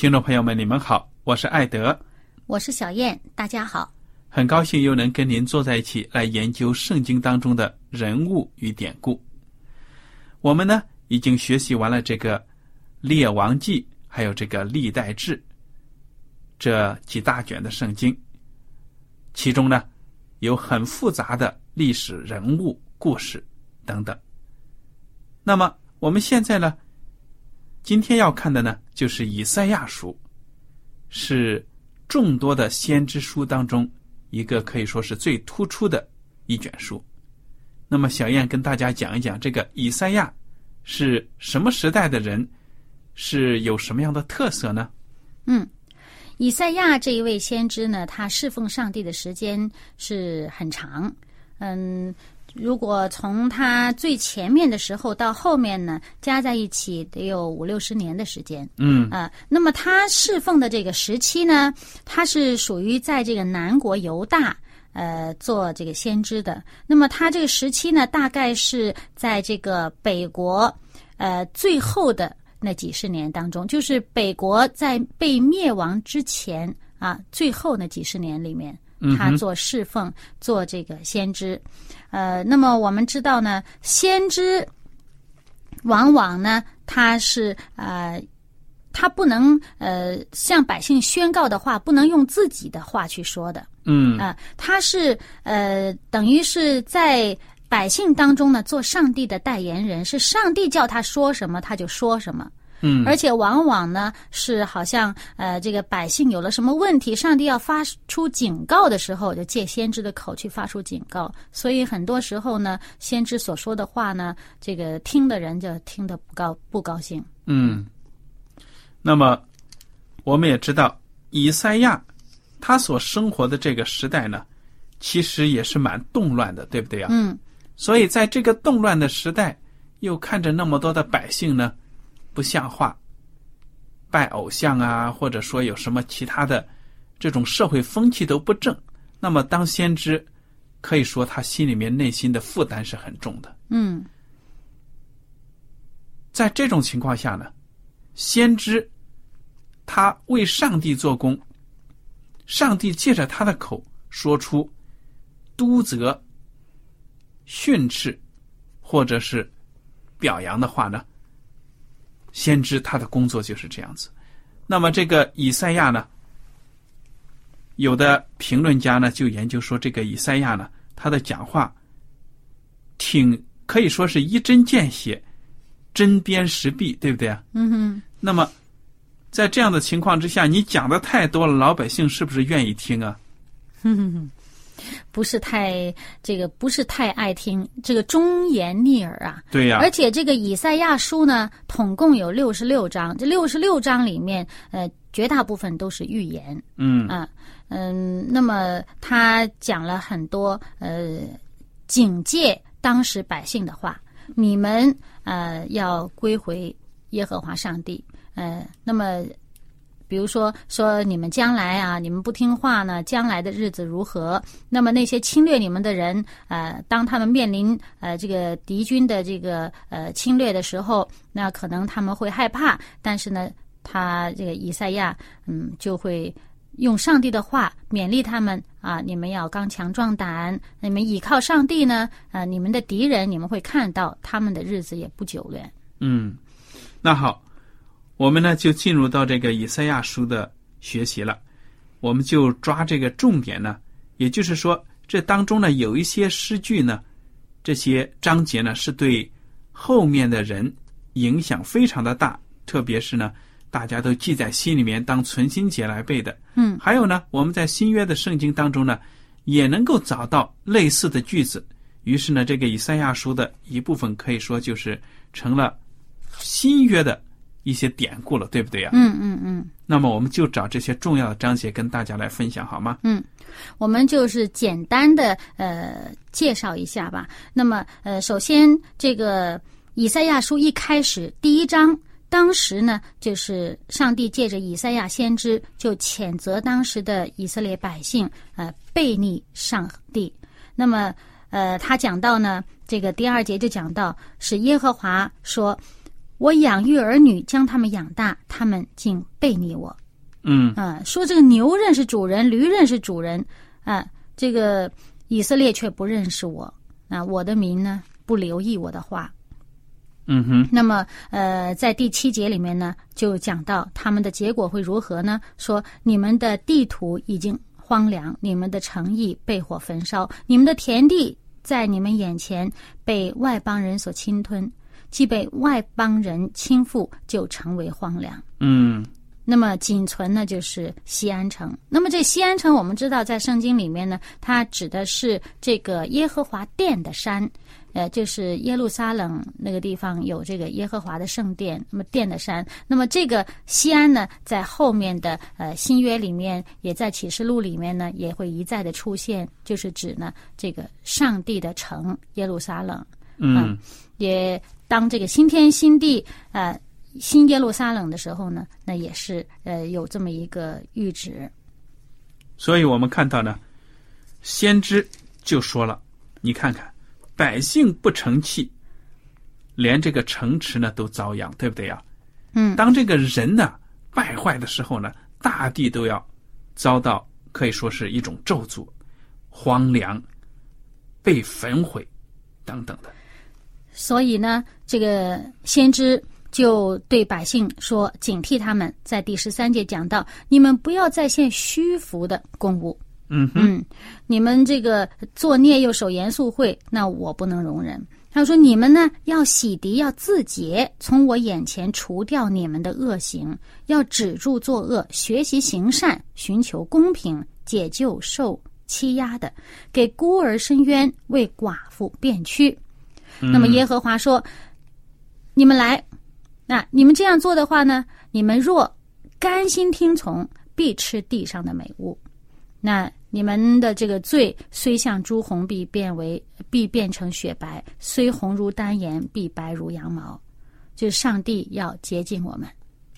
听众朋友们，你们好，我是艾德，我是小燕，大家好，很高兴又能跟您坐在一起来研究圣经当中的人物与典故。我们呢？已经学习完了这个《列王记》，还有这个《历代志》这几大卷的圣经，其中呢有很复杂的历史人物故事等等。那么我们现在呢，今天要看的呢就是《以赛亚书》，是众多的先知书当中一个可以说是最突出的一卷书。那么小燕跟大家讲一讲这个以赛亚。是什么时代的人？是有什么样的特色呢？嗯，以赛亚这一位先知呢，他侍奉上帝的时间是很长。嗯，如果从他最前面的时候到后面呢，加在一起得有五六十年的时间。嗯啊，那么他侍奉的这个时期呢，他是属于在这个南国犹大。呃，做这个先知的，那么他这个时期呢，大概是在这个北国，呃，最后的那几十年当中，就是北国在被灭亡之前啊，最后那几十年里面，他做侍奉，做这个先知。呃，那么我们知道呢，先知往往呢，他是呃，他不能呃向百姓宣告的话，不能用自己的话去说的。嗯啊，他是呃，等于是在百姓当中呢，做上帝的代言人，是上帝叫他说什么，他就说什么。嗯，而且往往呢，是好像呃，这个百姓有了什么问题，上帝要发出警告的时候，就借先知的口去发出警告。所以很多时候呢，先知所说的话呢，这个听的人就听得不高不高兴。嗯，那么我们也知道以赛亚。他所生活的这个时代呢，其实也是蛮动乱的，对不对啊？嗯。所以在这个动乱的时代，又看着那么多的百姓呢，不像话，拜偶像啊，或者说有什么其他的这种社会风气都不正，那么当先知，可以说他心里面内心的负担是很重的。嗯。在这种情况下呢，先知他为上帝做工。上帝借着他的口说出督责、训斥，或者是表扬的话呢，先知他的工作就是这样子。那么这个以赛亚呢，有的评论家呢就研究说，这个以赛亚呢，他的讲话挺可以说是一针见血、针砭时弊，对不对啊？嗯哼。那么。在这样的情况之下，你讲的太多了，老百姓是不是愿意听啊？不是太这个，不是太爱听，这个忠言逆耳啊。对呀。而且这个以赛亚书呢，统共有六十六章，这六十六章里面，呃，绝大部分都是预言。嗯。啊，嗯，那么他讲了很多，呃。警戒当时百姓的话，你们呃要归回耶和华上帝。呃，那么比如说说你们将来啊，你们不听话呢，将来的日子如何？那么那些侵略你们的人，呃，当他们面临呃这个敌军的这个呃侵略的时候，那可能他们会害怕，但是呢，他这个以赛亚嗯就会。用上帝的话勉励他们啊！你们要刚强壮胆，你们倚靠上帝呢？啊，你们的敌人，你们会看到他们的日子也不久远。嗯，那好，我们呢就进入到这个以赛亚书的学习了。我们就抓这个重点呢，也就是说，这当中呢有一些诗句呢，这些章节呢是对后面的人影响非常的大，特别是呢。大家都记在心里面，当存心节来背的。嗯，还有呢，我们在新约的圣经当中呢，也能够找到类似的句子。于是呢，这个以赛亚书的一部分可以说就是成了新约的一些典故了，对不对呀？嗯嗯嗯。那么，我们就找这些重要的章节跟大家来分享，好吗？嗯，我们就是简单的呃介绍一下吧。那么呃，首先这个以赛亚书一开始第一章。当时呢，就是上帝借着以赛亚先知，就谴责当时的以色列百姓，呃，背逆上帝。那么，呃，他讲到呢，这个第二节就讲到，是耶和华说：“我养育儿女，将他们养大，他们竟背逆我。”嗯，啊，说这个牛认识主人，驴认识主人，啊，这个以色列却不认识我，啊，我的民呢，不留意我的话。嗯哼，那么呃，在第七节里面呢，就讲到他们的结果会如何呢？说你们的地图已经荒凉，你们的诚意被火焚烧，你们的田地在你们眼前被外邦人所侵吞，既被外邦人倾覆，就成为荒凉。嗯，那么仅存呢就是西安城。那么这西安城，我们知道在圣经里面呢，它指的是这个耶和华殿的山。呃，就是耶路撒冷那个地方有这个耶和华的圣殿，那么殿的山，那么这个西安呢，在后面的呃新约里面，也在启示录里面呢，也会一再的出现，就是指呢这个上帝的城耶路撒冷。嗯，也当这个新天新地呃新耶路撒冷的时候呢，那也是呃有这么一个预旨。所以我们看到呢，先知就说了，你看看。百姓不成器，连这个城池呢都遭殃，对不对呀？嗯，当这个人呢败坏的时候呢，大地都要遭到可以说是一种咒诅、荒凉、被焚毁等等的。所以呢，这个先知就对百姓说：“警惕他们。”在第十三节讲到：“你们不要再献虚浮的公物。”嗯嗯，你们这个作孽又守严肃会，那我不能容忍。他说：“你们呢，要洗涤，要自洁，从我眼前除掉你们的恶行，要止住作恶，学习行善，寻求公平，解救受欺压的，给孤儿伸冤，为寡妇辩屈。”那么耶和华说：“你们来，那你们这样做的话呢，你们若甘心听从，必吃地上的美物。那。”你们的这个罪虽像朱红，必变为必变成雪白；虽红如丹颜，必白如羊毛。就是上帝要接近我们。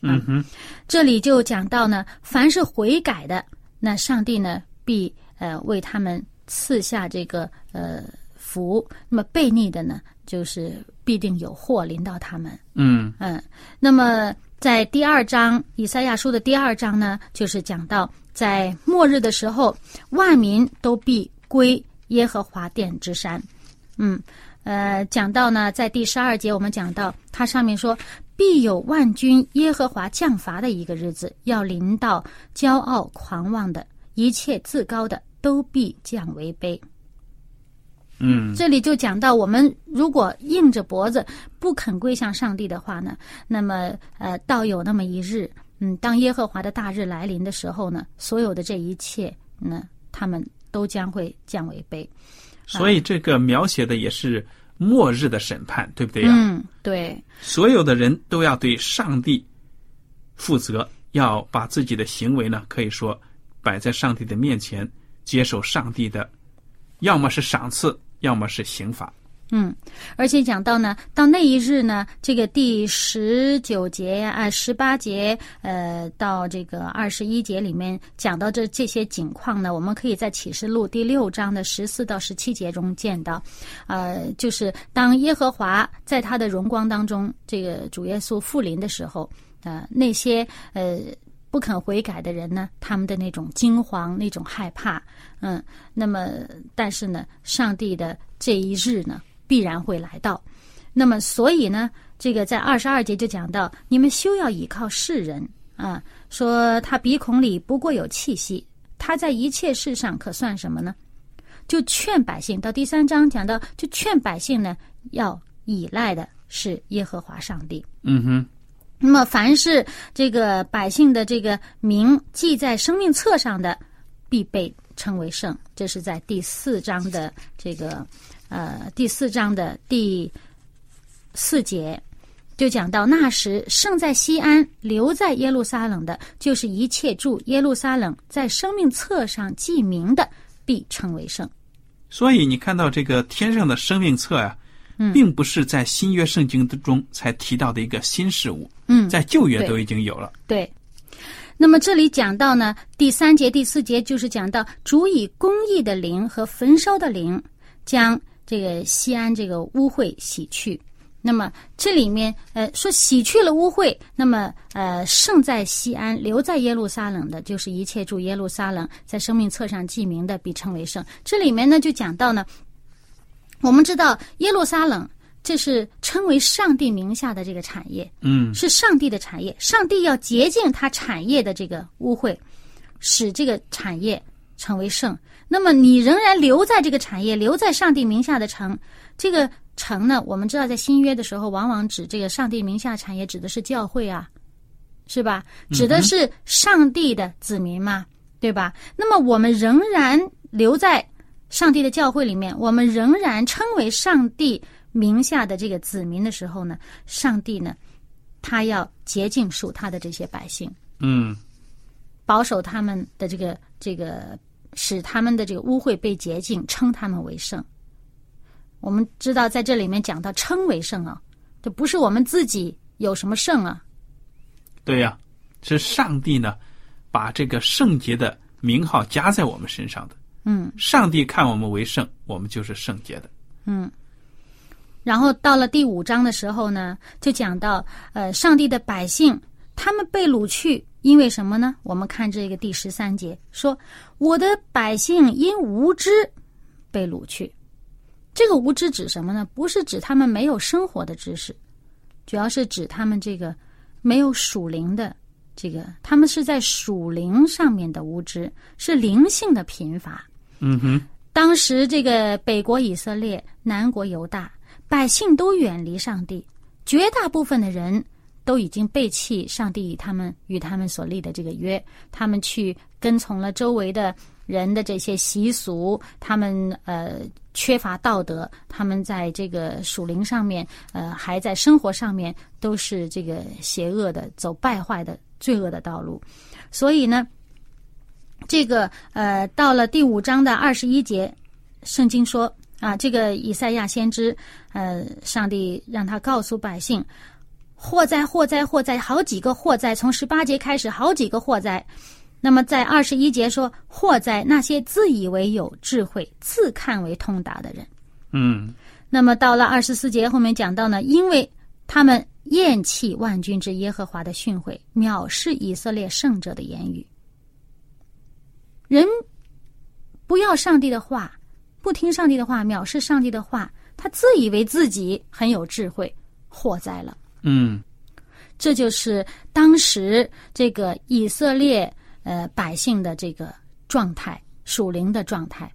嗯哼，这里就讲到呢，凡是悔改的，那上帝呢必呃为他们赐下这个呃福；那么悖逆的呢，就是必定有祸临到他们。嗯嗯，那么在第二章以赛亚书的第二章呢，就是讲到。在末日的时候，万民都必归耶和华殿之山。嗯，呃，讲到呢，在第十二节，我们讲到它上面说，必有万军耶和华降罚的一个日子，要临到骄傲狂妄的一切自高的，都必降为卑。嗯，这里就讲到，我们如果硬着脖子不肯归向上帝的话呢，那么呃，到有那么一日。嗯，当耶和华的大日来临的时候呢，所有的这一切，呢，他们都将会降为卑。所以这个描写的也是末日的审判，对不对呀？嗯，对。所有的人都要对上帝负责，要把自己的行为呢，可以说摆在上帝的面前，接受上帝的，要么是赏赐，要么是刑罚。嗯，而且讲到呢，到那一日呢，这个第十九节、啊十八节，呃，到这个二十一节里面讲到这这些景况呢，我们可以在启示录第六章的十四到十七节中见到，呃，就是当耶和华在他的荣光当中，这个主耶稣复临的时候，呃，那些呃。不肯悔改的人呢，他们的那种惊惶、那种害怕，嗯，那么但是呢，上帝的这一日呢，必然会来到。那么所以呢，这个在二十二节就讲到，你们休要倚靠世人啊，说他鼻孔里不过有气息，他在一切事上可算什么呢？就劝百姓到第三章讲到，就劝百姓呢，要依赖的是耶和华上帝。嗯哼。那么，凡是这个百姓的这个名记在生命册上的，必被称为圣。这是在第四章的这个呃第四章的第四节，就讲到那时圣在西安，留在耶路撒冷的，就是一切住耶路撒冷在生命册上记名的，必称为圣。所以，你看到这个天上的生命册呀、并不是在新约圣经之中才提到的一个新事物，嗯，在旧约都已经有了。对。那么这里讲到呢，第三节、第四节就是讲到主以公义的灵和焚烧的灵，将这个西安这个污秽洗去。那么这里面呃说洗去了污秽，那么呃圣在西安，留在耶路撒冷的，就是一切住耶路撒冷，在生命册上记名的，必称为圣。这里面呢就讲到呢，我们知道耶路撒冷这是称为上帝名下的这个产业，嗯是上帝的产业，上帝要洁净他产业的这个污秽，使这个产业成为圣。那么你仍然留在这个产业，留在上帝名下的城，这个城呢，我们知道在新约的时候，往往指这个上帝名下产业指的是教会啊，是吧？指的是上帝的子民嘛，对吧？那么我们仍然留在上帝的教会里面，我们仍然称为上帝名下的这个子民的时候呢，上帝呢，他要洁净属他的这些百姓，嗯保守他们的这个这个，使他们的这个污秽被洁净，称他们为圣。我们知道，在这里面讲到称为圣啊，这不是我们自己有什么圣啊，对呀、是上帝呢，把这个圣洁的名号加在我们身上的。嗯。上帝看我们为圣，我们就是圣洁的。嗯然后到了第五章的时候呢，就讲到呃，上帝的百姓他们被掳去，因为什么呢？我们看这个第十三节说：“我的百姓因无知被掳去。”这个无知指什么呢？不是指他们没有生活的知识，主要是指他们这个没有属灵的这个，他们是在属灵上面的无知，是灵性的贫乏。嗯哼，当时这个北国以色列、南国犹大百姓都远离上帝，绝大部分的人都已经背弃上帝与他们与他们所立的这个约，他们去跟从了周围的人的这些习俗，他们呃缺乏道德，他们在这个属灵上面呃还在生活上面都是这个邪恶的、走败坏的、罪恶的道路，所以呢。这个呃，到了第五章的二十一节，圣经说啊，这个以赛亚先知，呃，上帝让他告诉百姓，祸灾、祸灾、祸灾，好几个祸灾，从十八节开始，好几个祸灾。那么在二十一节说，祸灾那些自以为有智慧、自看为通达的人。嗯那么到了二十四节后面讲到呢，因为他们厌弃万军之耶和华的训诲，藐视以色列圣者的言语。人不要上帝的话，不听上帝的话，藐视上帝的话，他自以为自己很有智慧，祸灾了。嗯这就是当时这个以色列呃百姓的这个状态，属灵的状态。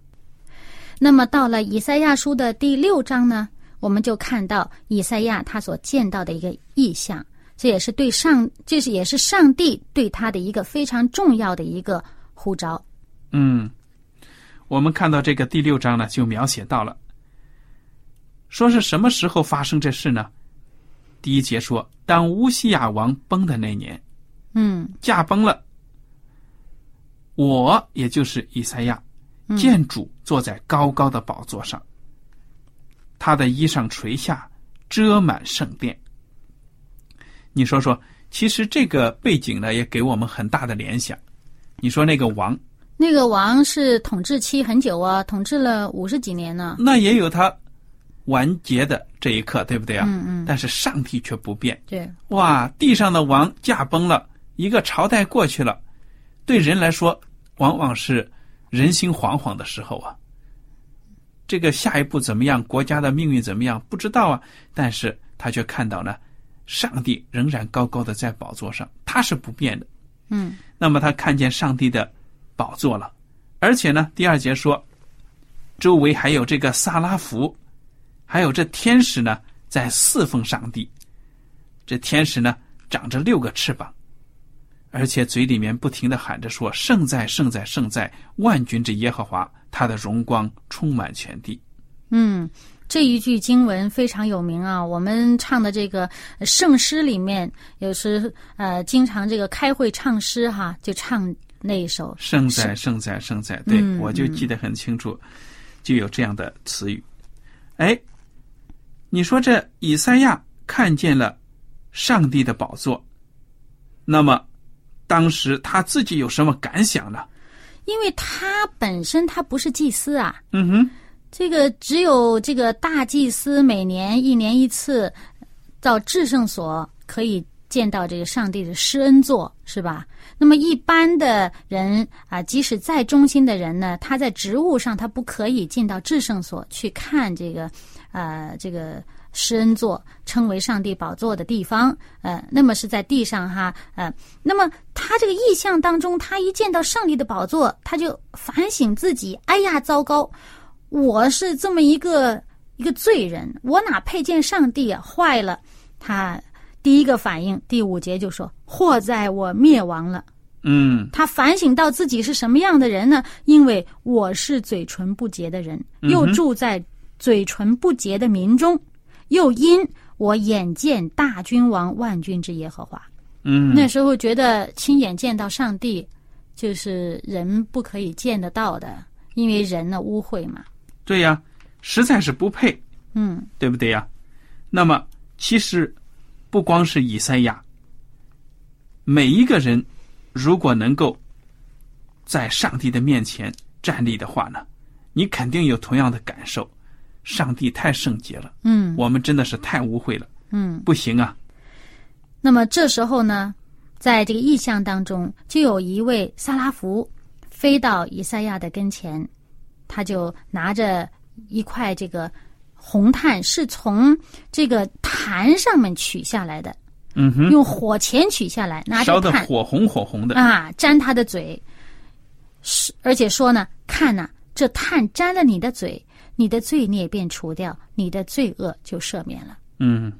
那么到了以赛亚书的第六章呢，我们就看到以赛亚他所见到的一个意象，这也是对上，这是也是上帝对他的一个非常重要的一个呼召。嗯，我们看到这个第六章呢，就描写到了，说是什么时候发生这事呢？第一节说，当乌西亚王崩的那年，嗯驾崩了，我也就是以赛亚，见主坐在高高的宝座上，他的衣裳垂下，遮满圣殿。你说说，其实这个背景呢，也给我们很大的联想。你说那个王，那个王是统治期很久啊，统治了五十几年呢。那也有他完结的这一刻，对不对啊？嗯嗯，但是上帝却不变。对，哇，地上的王驾崩了，一个朝代过去了，对人来说，往往是人心惶惶的时候啊。这个下一步怎么样？国家的命运怎么样？不知道啊。但是他却看到呢，上帝仍然高高的在宝座上，他是不变的。嗯，那么他看见上帝的宝座了，而且呢，第二节说，周围还有这个萨拉弗，还有这天使呢，在侍奉上帝。这天使呢，长着六个翅膀，而且嘴里面不停的喊着说：“圣在，圣在，圣在！万军之耶和华，他的荣光充满全地。”嗯，这一句经文非常有名啊。我们唱的这个圣诗里面，有时呃，经常这个开会唱诗哈，就唱那一首“圣哉，圣哉，圣哉”。对，嗯我就记得很清楚，就有这样的词语。哎，你说这以赛亚看见了上帝的宝座，那么当时他自己有什么感想呢？因为他本身他不是祭司啊，嗯哼，这个只有这个大祭司每年一年一次到至圣所可以见到这个上帝的施恩座，是吧？那么一般的人啊，即使再忠心的人呢，他在职务上他不可以进到至圣所去看这个，呃，这个施恩座，称为上帝宝座的地方，呃，那么是在地上哈，呃，那么他这个意象当中，他一见到上帝的宝座，他就反省自己，哎呀，糟糕！我是这么一个一个罪人，我哪配见上帝啊？坏了！他第一个反应，第五节就说：“祸在我灭亡了。嗯”他反省到自己是什么样的人呢？因为我是嘴唇不洁的人，又住在嘴唇不洁的民中，又因我眼见大君王万军之耶和华。嗯，那时候觉得亲眼见到上帝，就是人不可以见得到的，因为人呢污秽嘛。对呀，实在是不配，嗯对不对呀？那么其实不光是以赛亚，每一个人如果能够在上帝的面前站立的话呢，你肯定有同样的感受。上帝太圣洁了，嗯我们真的是太污秽了，嗯。不行啊！那么这时候呢，在这个意象当中，就有一位萨拉福飞到以赛亚的跟前，他就拿着一块这个红炭，是从这个坛上面取下来的，嗯哼，用火钳取下来，拿烧着炭得火红火红的，啊粘他的嘴，是而且说呢，看呐、这炭沾了你的嘴，你的罪孽便除掉，你的罪恶就赦免了。嗯。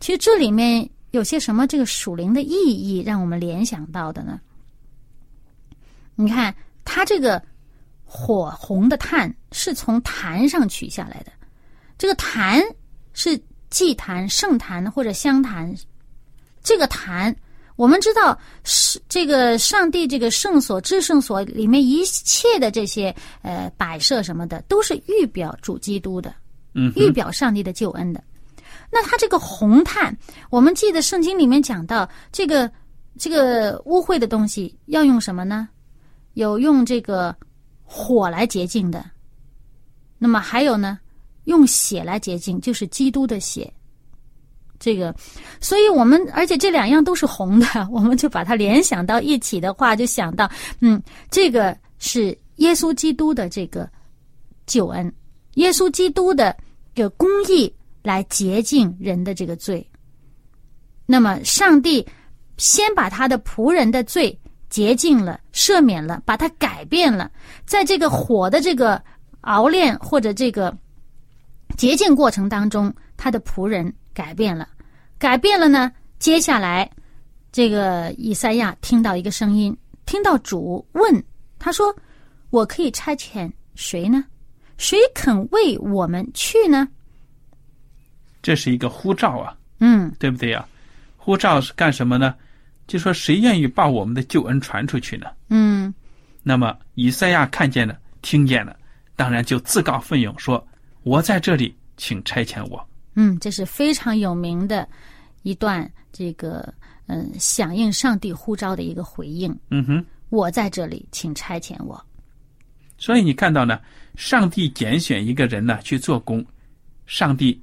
其实这里面有些什么这个属灵的意义，让我们联想到的呢？你看，它这个火红的炭是从坛上取下来的，这个坛是祭坛、圣坛或者香坛。这个坛，我们知道是这个上帝这个圣所、至圣所里面一切的这些呃摆设什么的，都是预表主基督的。嗯预表上帝的救恩的。那它这个红炭，我们记得圣经里面讲到，这个这个污秽的东西要用什么呢？有用这个火来洁净的，那么还有呢，用血来洁净，就是基督的血。这个，所以我们而且这两样都是红的，我们就把它联想到一起的话，就想到，嗯，这个是耶稣基督的这个救恩，耶稣基督的这个公义来洁净人的这个罪。那么，上帝先把他的仆人的罪洁净了、赦免了，把他改变了，在这个火的这个熬炼或者这个洁净过程当中，他的仆人改变了，改变了呢。接下来，这个以赛亚听到一个声音，听到主问他说：“我可以差遣谁呢？谁肯为我们去呢这是一个呼召啊，？”嗯对不对呀？呼召是干什么呢？就说谁愿意把我们的救恩传出去呢？嗯那么以赛亚看见了，听见了，当然就自告奋勇说：“我在这里，请差遣我。嗯，这是非常有名的一段这个嗯响应上帝呼召的一个回应。嗯哼，我在这里，请差遣我。所以你看到呢，上帝拣选一个人呢去做工，上帝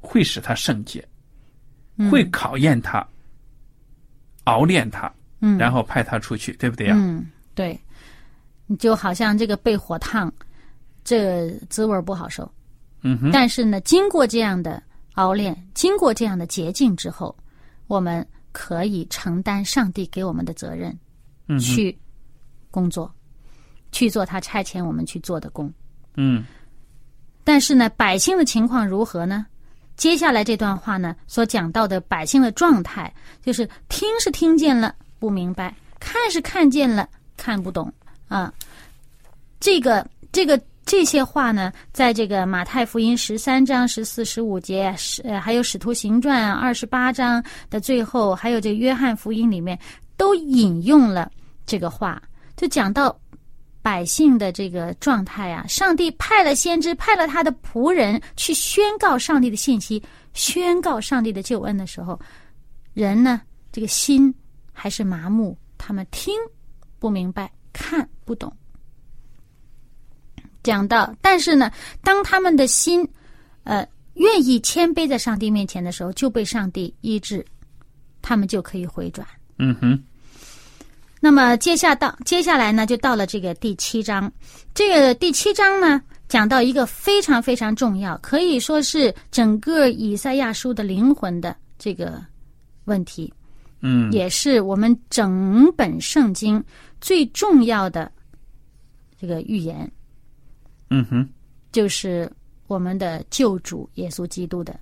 会使他圣洁，会考验他，熬炼他，嗯，然后派他出去，对不对呀？嗯，对，你就好像这个被火烫，这滋味不好受。嗯哼，但是呢，经过这样的熬炼，经过这样的洁净之后，我们可以承担上帝给我们的责任，嗯去工作，去做他差遣我们去做的工。嗯但是呢，百姓的情况如何呢？接下来这段话呢，所讲到的百姓的状态，就是听是听见了不明白，看是看见了看不懂啊。这个这个这些话呢，在这个马太福音十三章十四、十五节，呃还有使徒行传二十八章的最后，还有这个约翰福音里面，都引用了这个话，就讲到百姓的这个状态啊，上帝派了先知，派了他的仆人去宣告上帝的信息，宣告上帝的救恩的时候，人呢这个心还是麻木，他们听不明白，看不懂。讲到，但是呢，当他们的心，呃，愿意谦卑在上帝面前的时候，就被上帝医治，他们就可以回转。嗯哼，那么接下到接下来呢，就到了这个第七章。这个第七章呢，讲到一个非常非常重要，可以说是整个以赛亚书的灵魂的这个问题，嗯也是我们整本圣经最重要的这个预言，嗯哼，就是我们的救主耶稣基督的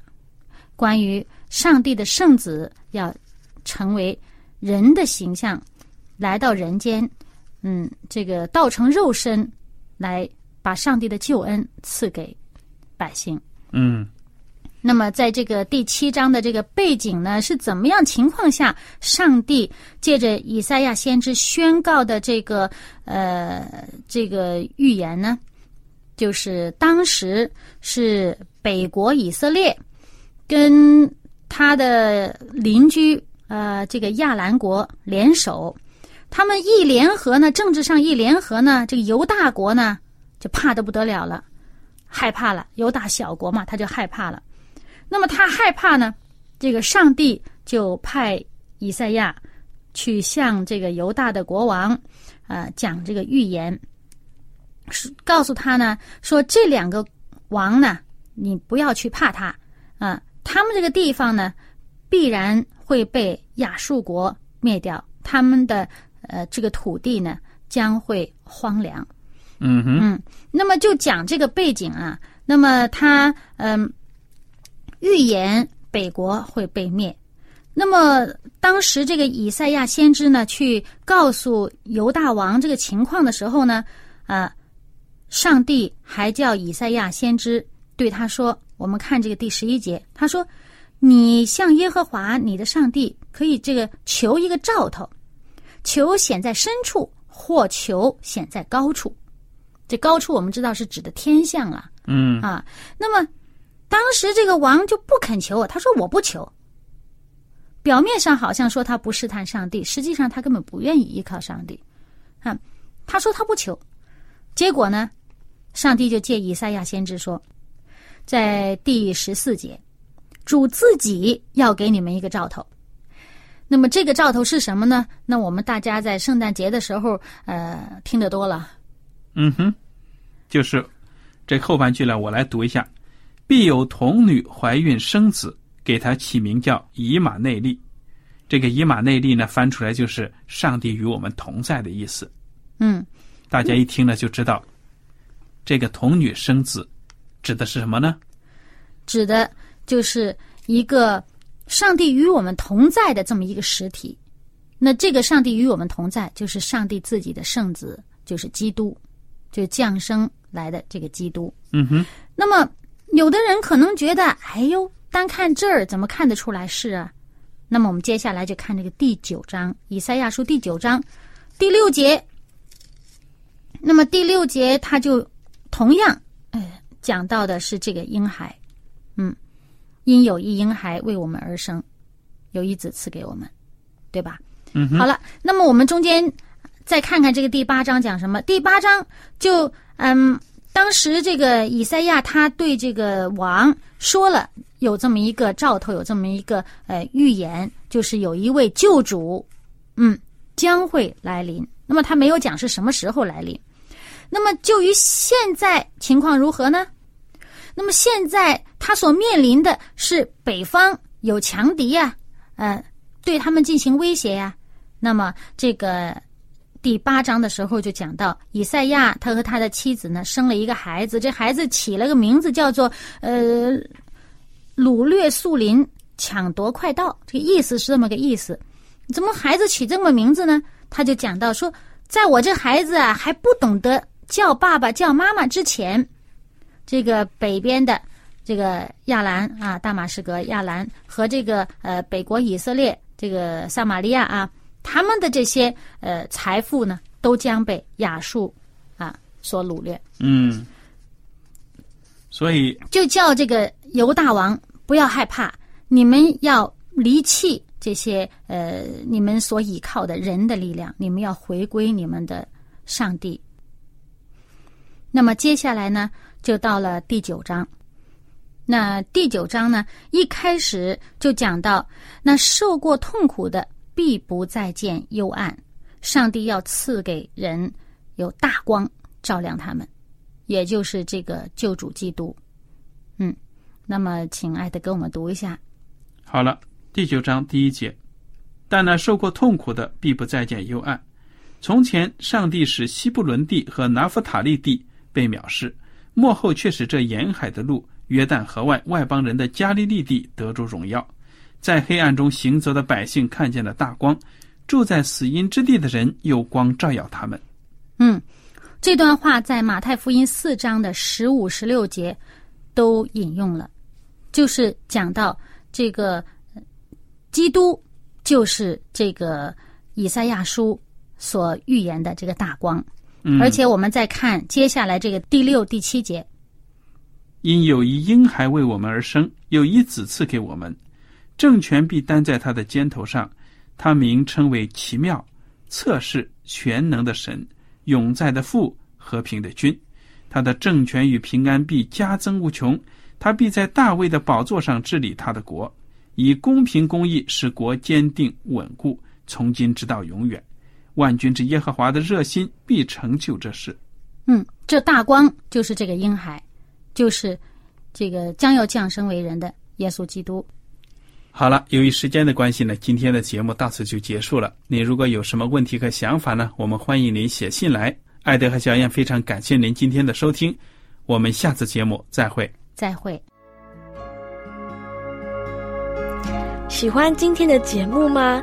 关于上帝的圣子要成为人的形象，来到人间，嗯，这个道成肉身，来把上帝的救恩赐给百姓。嗯那么，在这个第七章的这个背景呢，是怎么样情况下，上帝借着以赛亚先知宣告的这个呃这个预言呢？就是当时是北国以色列跟他的邻居呃这个亚兰国联手，他们一联合呢，政治上一联合呢，这个犹大国呢就怕的不得了了，害怕了。犹大小国嘛，他就害怕了。那么他害怕呢，这个上帝就派以赛亚去向这个犹大的国王，呃，讲这个预言，告诉他呢，说这两个王呢，你不要去怕他，啊、他们这个地方呢，必然会被亚述国灭掉，他们的呃这个土地呢将会荒凉。嗯哼，嗯，那么就讲这个背景啊，那么他嗯、预言北国会被灭。那么当时这个以赛亚先知呢，去告诉犹大王这个情况的时候呢，啊，上帝还叫以赛亚先知对他说：“我们看这个第十一节，他说，你向耶和华你的上帝可以这个求一个兆头，求显在深处，或求显在高处。这高处我们知道是指的天象了。嗯啊。那么当时这个王就不肯求，他说我不求。表面上好像说他不试探上帝，实际上他根本不愿意依靠上帝。啊，他说他不求，结果呢，上帝就借以赛亚先知说，在第十四节，主自己要给你们一个兆头。那么这个兆头是什么呢？那我们大家在圣诞节的时候，呃，听得多了，嗯哼，就是这后半句呢，我来读一下：必有童女怀孕生子，给他起名叫以马内利。这个以马内利呢，翻出来就是上帝与我们同在的意思。嗯，大家一听呢就知道，这个童女生子指的是什么呢？指的就是一个上帝与我们同在的这么一个实体。那这个上帝与我们同在，就是上帝自己的圣子，就是基督，就是降生来的这个基督。嗯哼，那么有的人可能觉得，哎呦，单看这儿怎么看得出来是啊？那么我们接下来就看这个第九章，以赛亚书第九章第六节。那么第六节他就同样，哎，讲到的是这个婴孩嗯，因有一婴孩为我们而生，有一子赐给我们，对吧？嗯，好了，那么我们中间再看看这个第八章讲什么？第八章就嗯，当时这个以赛亚他对这个王说了有这么一个兆头，有这么一个呃预言，就是有一位救主，嗯，将会来临。那么他没有讲是什么时候来临。那么就于现在情况如何呢？那么现在他所面临的是北方有强敌呀、呃，对他们进行威胁呀、那么这个第八章的时候就讲到，以赛亚他和他的妻子呢生了一个孩子，这孩子起了个名字叫做呃掳掠树林，抢夺快道，这个意思是这么个意思。怎么孩子起这么名字呢？他就讲到说，在我这孩子啊还不懂得叫爸爸叫妈妈之前，这个北边的这个亚兰啊，大马士革亚兰和这个呃北国以色列这个撒玛利亚啊，他们的这些呃财富呢，都将被亚述啊所掳掠。嗯，所以就叫这个犹大王不要害怕，你们要离弃这些呃你们所倚靠的人的力量，你们要回归你们的上帝。那么接下来呢，就到了第九章。那第九章呢，一开始就讲到，那受过痛苦的必不再见幽暗，上帝要赐给人有大光照亮他们，也就是这个救主基督。嗯，那么请爱的给我们读一下。好了，第九章第一节，但那受过痛苦的必不再见幽暗。从前，上帝使西布伦地和拿弗塔利地被藐视，幕后却使这沿海的路、约旦河外外邦人的加利利地得着荣耀。在黑暗中行走的百姓看见了大光，住在死荫之地的人有光照耀他们。嗯，这段话在马太福音四章的十五、十六节都引用了，就是讲到这个基督就是这个以赛亚书所预言的这个大光。嗯，而且我们再看接下来这个第六、第七节，因有一婴孩为我们而生，有一子赐给我们，政权必担在他的肩头上，他名称为奇妙、测试、全能的神，永在的父，和平的君。他的政权与平安必加增无穷，他必在大卫的宝座上治理他的国，以公平公义使国坚定稳固，从今直到永远。万军之耶和华的热心必成就这事。嗯，这大光就是这个婴孩，就是这个将要降生为人的耶稣基督。好了，由于时间的关系呢，今天的节目到此就结束了。你如果有什么问题和想法呢，我们欢迎您写信来。艾德和小燕非常感谢您今天的收听，我们下次节目再会。再会。喜欢今天的节目吗？